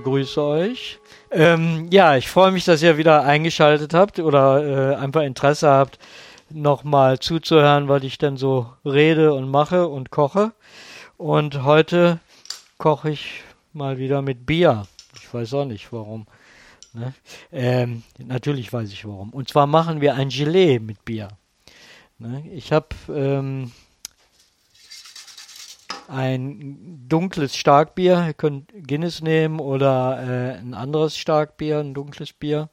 begrüße euch. Ähm, ja, ich freue mich, dass ihr wieder eingeschaltet habt oder äh, einfach Interesse habt, nochmal zuzuhören, was ich denn so rede und mache und koche. Und heute koche ich mal wieder mit Bier. Ich weiß auch nicht warum. Ne? Ähm, natürlich weiß ich warum. Und zwar machen wir ein Gelee mit Bier. Ne? Ich habe ähm, ein dunkles Starkbier. Ihr könnt Guinness nehmen oder äh, ein anderes Starkbier, ein dunkles Bier.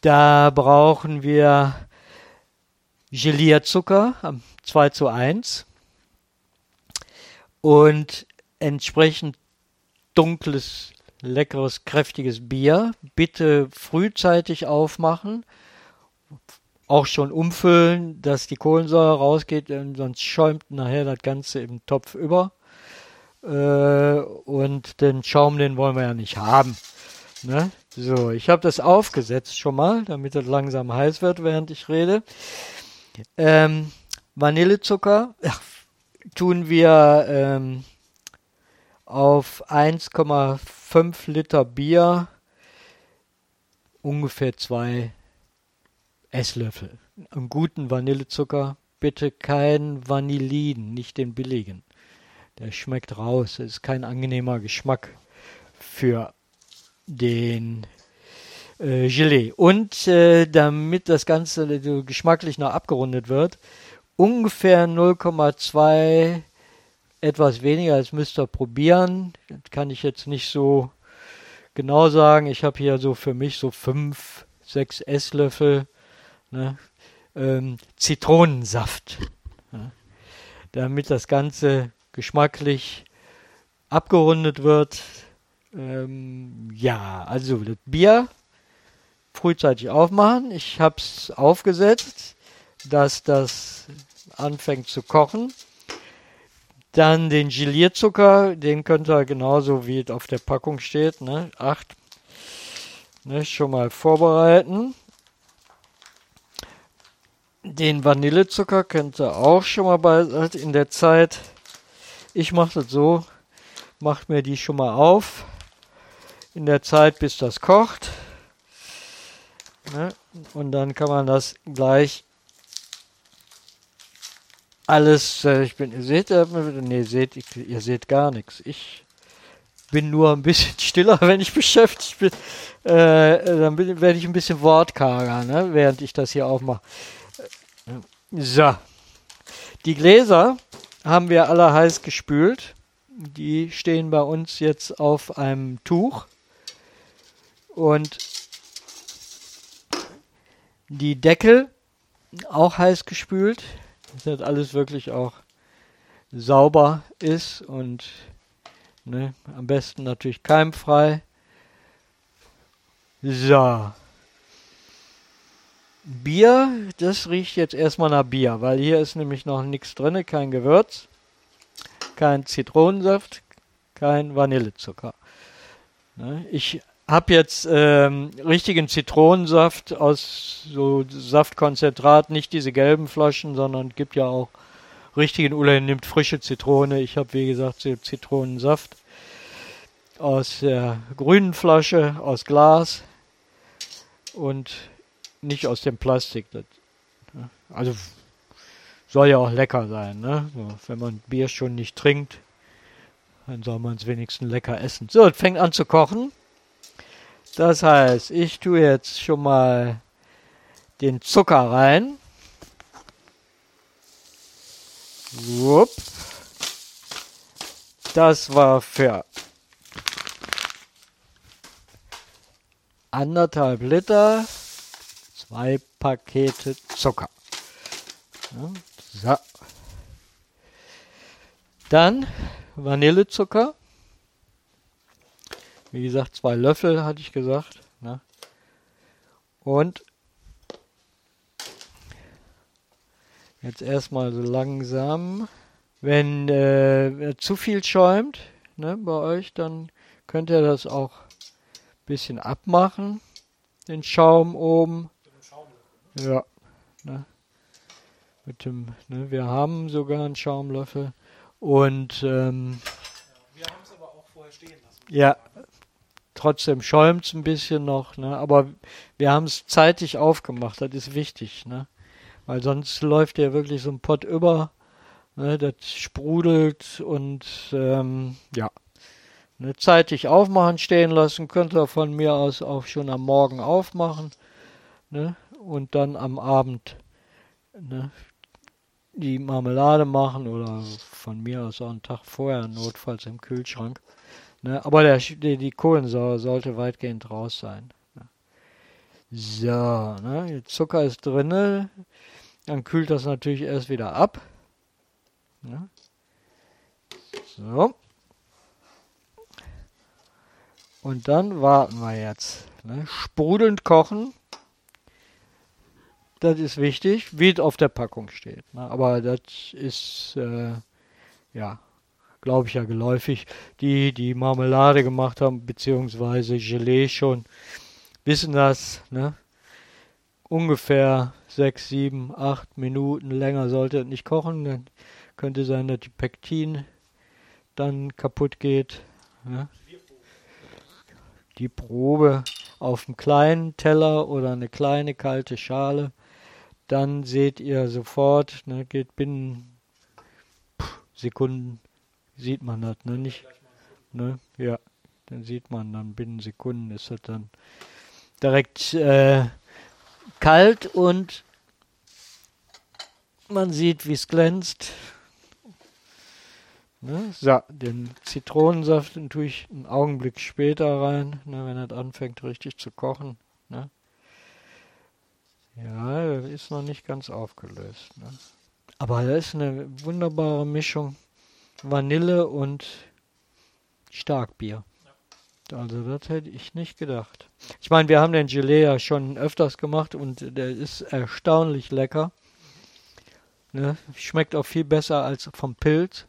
Da brauchen wir Gelierzucker, 2 zu 1. Und entsprechend dunkles, leckeres, kräftiges Bier. Bitte frühzeitig aufmachen auch schon umfüllen, dass die Kohlensäure rausgeht, sonst schäumt nachher das Ganze im Topf über. Äh, und den Schaum, den wollen wir ja nicht haben. Ne? So, ich habe das aufgesetzt schon mal, damit es langsam heiß wird, während ich rede. Ähm, Vanillezucker ach, tun wir ähm, auf 1,5 Liter Bier ungefähr zwei Esslöffel. Einen guten Vanillezucker, bitte kein Vanillin, nicht den billigen. Der schmeckt raus. Ist kein angenehmer Geschmack für den äh, Gelee. Und äh, damit das Ganze geschmacklich noch abgerundet wird, ungefähr 0,2 etwas weniger, das müsst ihr probieren. Das kann ich jetzt nicht so genau sagen. Ich habe hier so für mich so 5, 6 Esslöffel ne, ähm, Zitronensaft, ja, damit das Ganze geschmacklich abgerundet wird. Ähm, ja, also das Bier frühzeitig aufmachen. Ich habe es aufgesetzt, dass das anfängt zu kochen. Dann den Gelierzucker, den könnt ihr genauso wie es auf der Packung steht, ne, 8, ne, schon mal vorbereiten. Den Vanillezucker könnt ihr auch schon mal bei in der Zeit. Ich mache das so, mache mir die schon mal auf. In der Zeit, bis das kocht. Ne? Und dann kann man das gleich alles, äh, ich bin, ihr seht, nee, seht, ihr seht gar nichts. Ich bin nur ein bisschen stiller, wenn ich beschäftigt bin. Äh, dann werde ich ein bisschen wortkarger, ne, während ich das hier aufmache. So. Die Gläser haben wir alle heiß gespült. Die stehen bei uns jetzt auf einem Tuch. Und die Deckel auch heiß gespült, dass alles wirklich auch sauber ist und ne, am besten natürlich keimfrei. So. Bier, das riecht jetzt erstmal nach Bier, weil hier ist nämlich noch nichts drin, kein Gewürz, kein Zitronensaft, kein Vanillezucker. Ne, ich habe jetzt ähm, richtigen Zitronensaft aus so Saftkonzentrat, nicht diese gelben Flaschen, sondern gibt ja auch richtigen Ulla nimmt frische Zitrone. Ich habe wie gesagt Zitronensaft aus der grünen Flasche, aus Glas und nicht aus dem Plastik. Das, also soll ja auch lecker sein, ne? So, wenn man Bier schon nicht trinkt, dann soll man es wenigstens lecker essen. So, es fängt an zu kochen. Das heißt, ich tue jetzt schon mal den Zucker rein. Wupp. Das war für anderthalb Liter zwei Pakete Zucker. so. Dann Vanillezucker. Wie gesagt, zwei Löffel hatte ich gesagt. Ne? Und jetzt erstmal so langsam. Wenn äh, zu viel schäumt ne, bei euch, dann könnt ihr das auch ein bisschen abmachen, den Schaum oben. Ja. Ne? Mit dem, ne? Wir haben sogar einen Schaumlöffel. Und ähm, wir haben es aber auch vorher stehen lassen. Ja, trotzdem schäumt es ein bisschen noch, ne? aber wir haben es zeitig aufgemacht, das ist wichtig, ne? weil sonst läuft ja wirklich so ein Pott über, ne? das sprudelt und ähm, ja, ne? zeitig aufmachen, stehen lassen, könnt ihr von mir aus auch schon am Morgen aufmachen ne? Und dann am Abend ne? die Marmelade machen oder von mir aus auch einen Tag vorher, notfalls im Kühlschrank. Ne? Aber der, die, Kohlensäure sollte weitgehend raus sein. Ne? So, ne? Zucker ist drin, dann kühlt das natürlich erst wieder ab. Ne? So. Und dann warten wir jetzt. Ne? Sprudelnd kochen. Das ist wichtig, wie es auf der Packung steht. Ne? Aber das ist, äh, ja, glaube ich, ja geläufig. Die, die Marmelade gemacht haben, beziehungsweise Gelee schon, wissen das. Ne? Ungefähr sechs, sieben, acht Minuten länger sollte es nicht kochen. Dann könnte sein, dass die Pektin dann kaputt geht. Ne? Die Probe auf einem kleinen Teller oder eine kleine kalte Schale. Dann seht ihr sofort, ne, geht binnen Sekunden sieht man das, ne? Nicht, ne? Ja, dann sieht man dann binnen Sekunden ist das dann direkt äh, kalt und man sieht, wie es glänzt. Ne? So, den Zitronensaft den tue ich einen Augenblick später rein, ne, wenn es anfängt richtig zu kochen. Ne? Ja, ist noch nicht ganz aufgelöst. Ne? Aber das ist eine wunderbare Mischung. Vanille und Starkbier. Also das hätte ich nicht gedacht. Ich meine, wir haben den Gelee ja schon öfters gemacht und der ist erstaunlich lecker. Ne? Schmeckt auch viel besser als vom Pilz.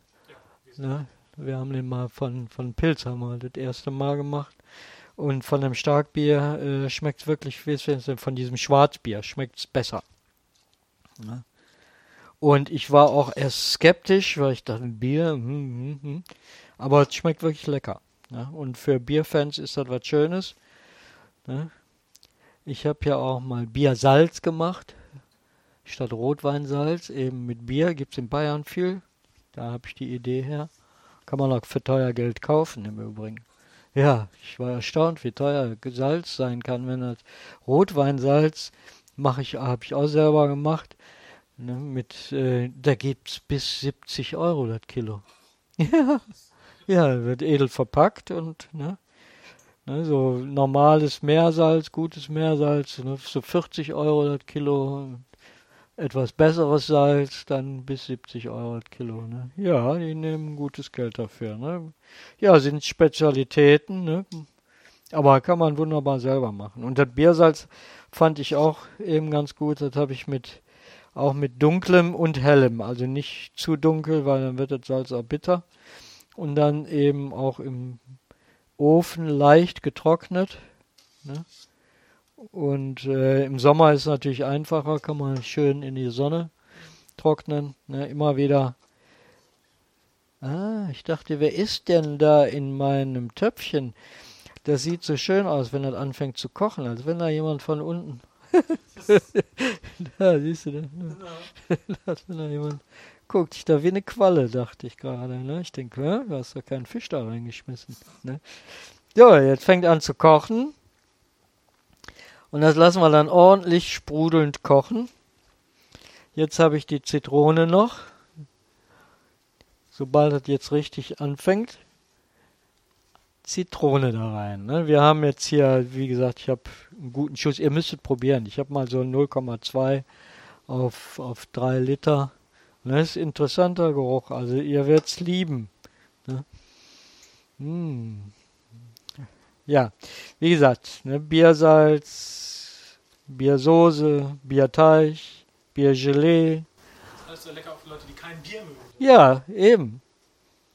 Ne? Wir haben den mal von, von Pilz haben wir das erste Mal gemacht. Und von dem Starkbier äh, schmeckt es wirklich, wie von diesem Schwarzbier schmeckt es besser. Ne? Und ich war auch erst skeptisch, weil ich dachte, Bier, hm, hm, hm. aber es schmeckt wirklich lecker. Ne? Und für Bierfans ist das was Schönes. Ne? Ich habe ja auch mal Biersalz gemacht, statt Rotweinsalz, eben mit Bier, gibt es in Bayern viel. Da habe ich die Idee her. Kann man auch für teuer Geld kaufen im Übrigen. Ja, ich war erstaunt, wie teuer Salz sein kann, wenn das Rotweinsalz mache ich, habe ich auch selber gemacht Ne, mit, äh, da gibt's bis 70 Euro das Kilo. ja, ja, wird edel verpackt und ne, ne, so normales Meersalz, gutes Meersalz, ne, so 40 Euro das Kilo. Etwas besseres Salz, dann bis 70 Euro Kilo. Ne? Ja, die nehmen gutes Geld dafür. Ne? Ja, sind Spezialitäten, ne? aber kann man wunderbar selber machen. Und das Biersalz fand ich auch eben ganz gut. Das habe ich mit auch mit dunklem und hellem. Also nicht zu dunkel, weil dann wird das Salz auch bitter. Und dann eben auch im Ofen leicht getrocknet. Ne? Und äh, im Sommer ist es natürlich einfacher, kann man schön in die Sonne trocknen. Ne? Immer wieder. Ah, ich dachte, wer ist denn da in meinem Töpfchen? Das sieht so schön aus, wenn das anfängt zu kochen, als wenn da jemand von unten da siehst du, ne? da hat mir jemand guckt ich da wie eine Qualle, dachte ich gerade. Ne? Ich denke, ja, du hast doch keinen Fisch da reingeschmissen. Ne? So, jetzt fängt an zu kochen. Und das lassen wir dann ordentlich sprudelnd kochen. Jetzt habe ich die Zitrone noch. Sobald das jetzt richtig anfängt, Zitrone da rein. Ne? Wir haben jetzt hier, wie gesagt, ich habe einen guten Schuss. Ihr müsstet probieren. Ich habe mal so 0,2 auf, auf 3 Liter. Das ne? ist interessanter Geruch. Also ihr werdet es lieben. Ne? Hm. Ja, wie gesagt, ne? Biersalz, Biersoße, Bierteig, Biergelee. Das ist ja lecker auch für Leute, die kein Bier mögen. Ja, eben.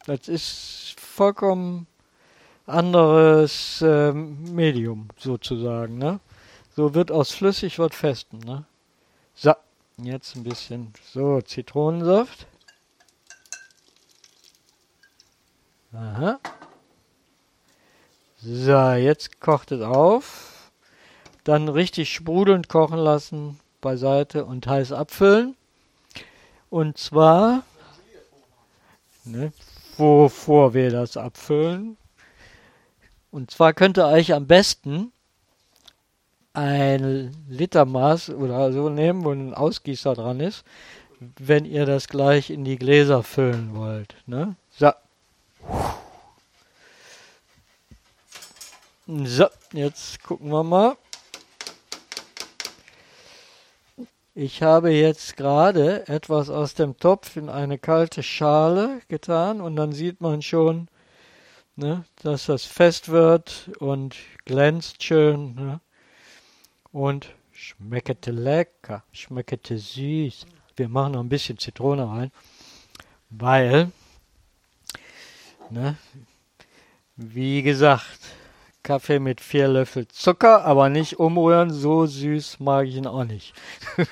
Das ist vollkommen anderes äh, Medium sozusagen. Ne? So wird aus flüssig was Festem. Ne? So, jetzt ein bisschen so Zitronensaft. Aha. So, jetzt kocht es auf. Dann richtig sprudelnd kochen lassen, beiseite und heiß abfüllen. Und zwar, ne, wovor wir das abfüllen. Und zwar könnt ihr euch am besten ein Litermaß oder so nehmen, wo ein Ausgießer dran ist, wenn ihr das gleich in die Gläser füllen wollt. Ne? So. So, jetzt gucken wir mal. Ich habe jetzt gerade etwas aus dem Topf in eine kalte Schale getan und dann sieht man schon, ne, dass das fest wird und glänzt schön. Ne? Und schmeckete lecker, schmeckete süß. Wir machen noch ein bisschen Zitrone rein, weil, ne, wie gesagt, Kaffee mit vier Löffel Zucker, aber nicht umrühren, so süß mag ich ihn auch nicht.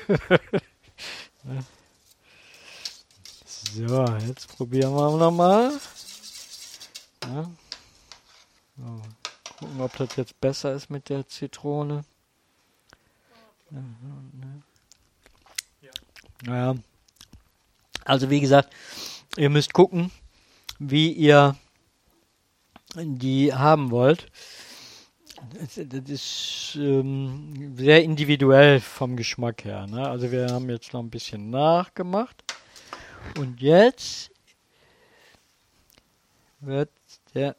so, jetzt probieren wir nochmal. Ja. So, gucken, ob das jetzt besser ist mit der Zitrone. Naja, also wie gesagt, ihr müsst gucken, wie ihr die haben wollt. Das ist ähm, sehr individuell vom Geschmack her. Ne? Also wir haben jetzt noch ein bisschen nachgemacht. Und jetzt wird der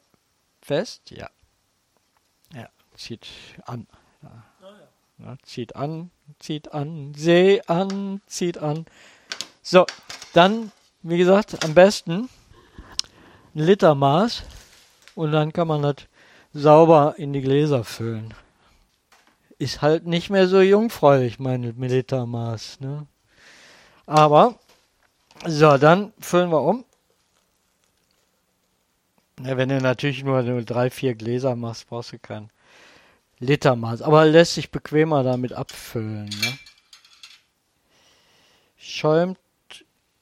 fest. Ja. Ja, zieht an. Ja. Ja, zieht an, zieht an, seh an, zieht an. So, dann, wie gesagt, am besten ein Liter Maß und dann kann man das sauber in die Gläser füllen. Ist halt nicht mehr so jungfräulich, mein Militermaß. Ne? Aber, so, dann füllen wir um. Ja, wenn du natürlich nur, nur drei, vier Gläser machst, brauchst du kein Litermaß. Aber lässt sich bequemer damit abfüllen. Ne? Schäumt,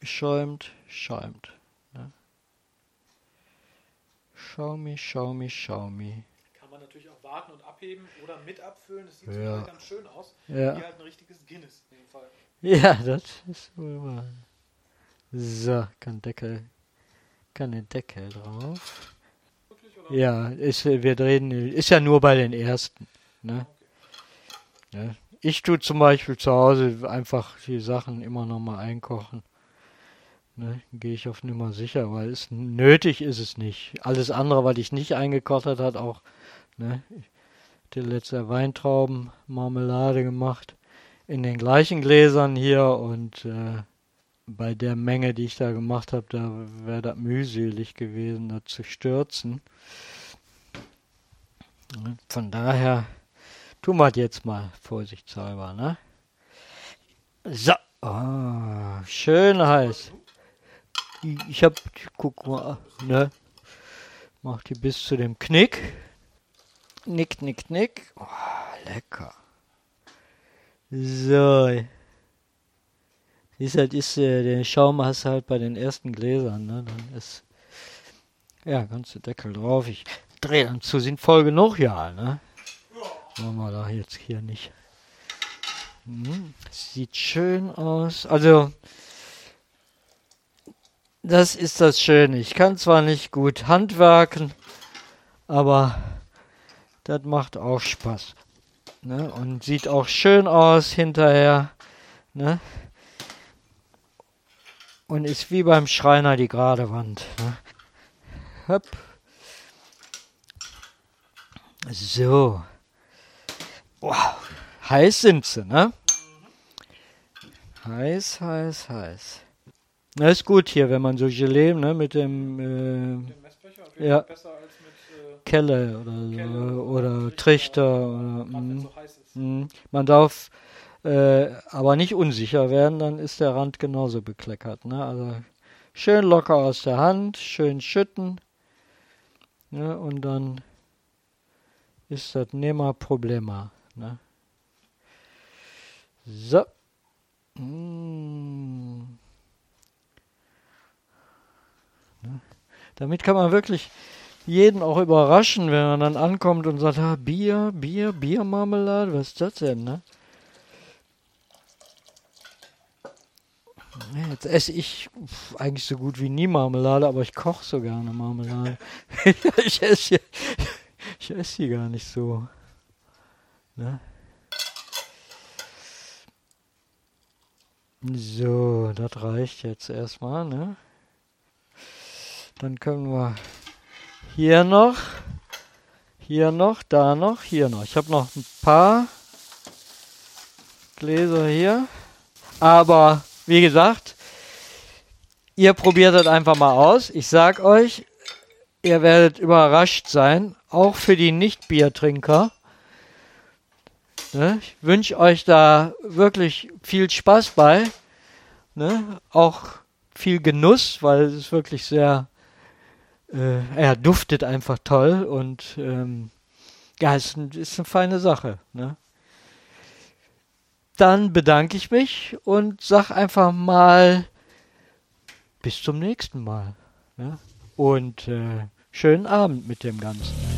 schäumt, schäumt. Xiaomi, Xiaomi, Xiaomi. Kann man natürlich auch warten und abheben oder mit abfüllen. Das sieht Ja. ganz schön aus. Ja. Wie halt ein richtiges Guinness in dem Fall. Ja, das ist wohl wahr. So, kann Deckel, kann den Deckel drauf. Wirklich? Ja, ist, wir drehen, ist ja nur bei den ersten. Ne? Ja. Ich tue zum Beispiel zu Hause einfach die Sachen immer noch mal einkochen. Ne? Gehe ich auf Nummer sicher, weil es nötig ist es nicht. Alles andere, was ich nicht eingekocht hat, auch. Ne? Hatte letzte Weintraubenmarmelade gemacht in den gleichen Gläsern hier und äh, bei der Menge, die ich da gemacht habe, da wäre das mühselig gewesen, das zu stürzen. Ne? Von daher tun wir jetzt mal vorsichtshalber, ne? So, ah, schön heiß. Ich hab, guck mal, ne? Mach die bis zu dem Knick. Nick, nick, nick. Oh, lecker. So. Siehst halt, ist, äh, den Schaum hast du halt bei den ersten Gläsern, ne? Dann ist, ja, du Deckel drauf. Ich drehe dann zu, sind voll genug, ja, ne? Machen wir da jetzt hier nicht. Hm, sieht schön aus. Also, das ist das Schöne. Ich kann zwar nicht gut handwerken, aber das macht auch Spaß. Ne? Und sieht auch schön aus hinterher. Ne? Und ist wie beim Schreiner die gerade Wand. Ne? Hopp. So. Wow. Heiß sind sie, ne? Heiß, heiß, heiß. Na, ist gut hier, wenn man so Gelee, ne, mit dem äh, Den Messbecher auf jeden Ja. Fall besser als mit, äh, Kelle oder Kelle oder Trichter oder, wenn es mm, so ist. mm. man darf äh, aber nicht unsicher werden, dann ist der Rand genauso bekleckert, ne? Also schön locker aus der Hand, schön schütten, ne? Und dann ist das nimmer Problema, ne? So. Mm. Ne? Damit kann man wirklich jeden auch überraschen, wenn man dann ankommt und sagt, ah, Bier, Bier, Biermarmelade, was ist das denn, ne? Jetzt esse ich eigentlich so gut wie nie Marmelade, aber ich koche so gerne Marmelade. ich esse ich esse gar nicht so. Ne? So, das reicht jetzt erstmal, ne? Dann können wir hier noch, hier noch, da noch, hier noch. Ich habe noch ein paar Gläser hier. Aber wie gesagt, ihr probiert das einfach mal aus. Ich sag euch, ihr werdet überrascht sein, auch für die Nicht-Biertrinker. Ne? Ich wünsche euch da wirklich viel Spaß bei. Ne? Auch viel Genuss, weil es ist wirklich sehr, äh, er duftet einfach toll und ähm, ja, ist, ist, eine feine Sache. Ne? Dann bedanke ich mich und sag einfach mal bis zum nächsten Mal. Ne? Und äh, schönen Abend mit dem Ganzen.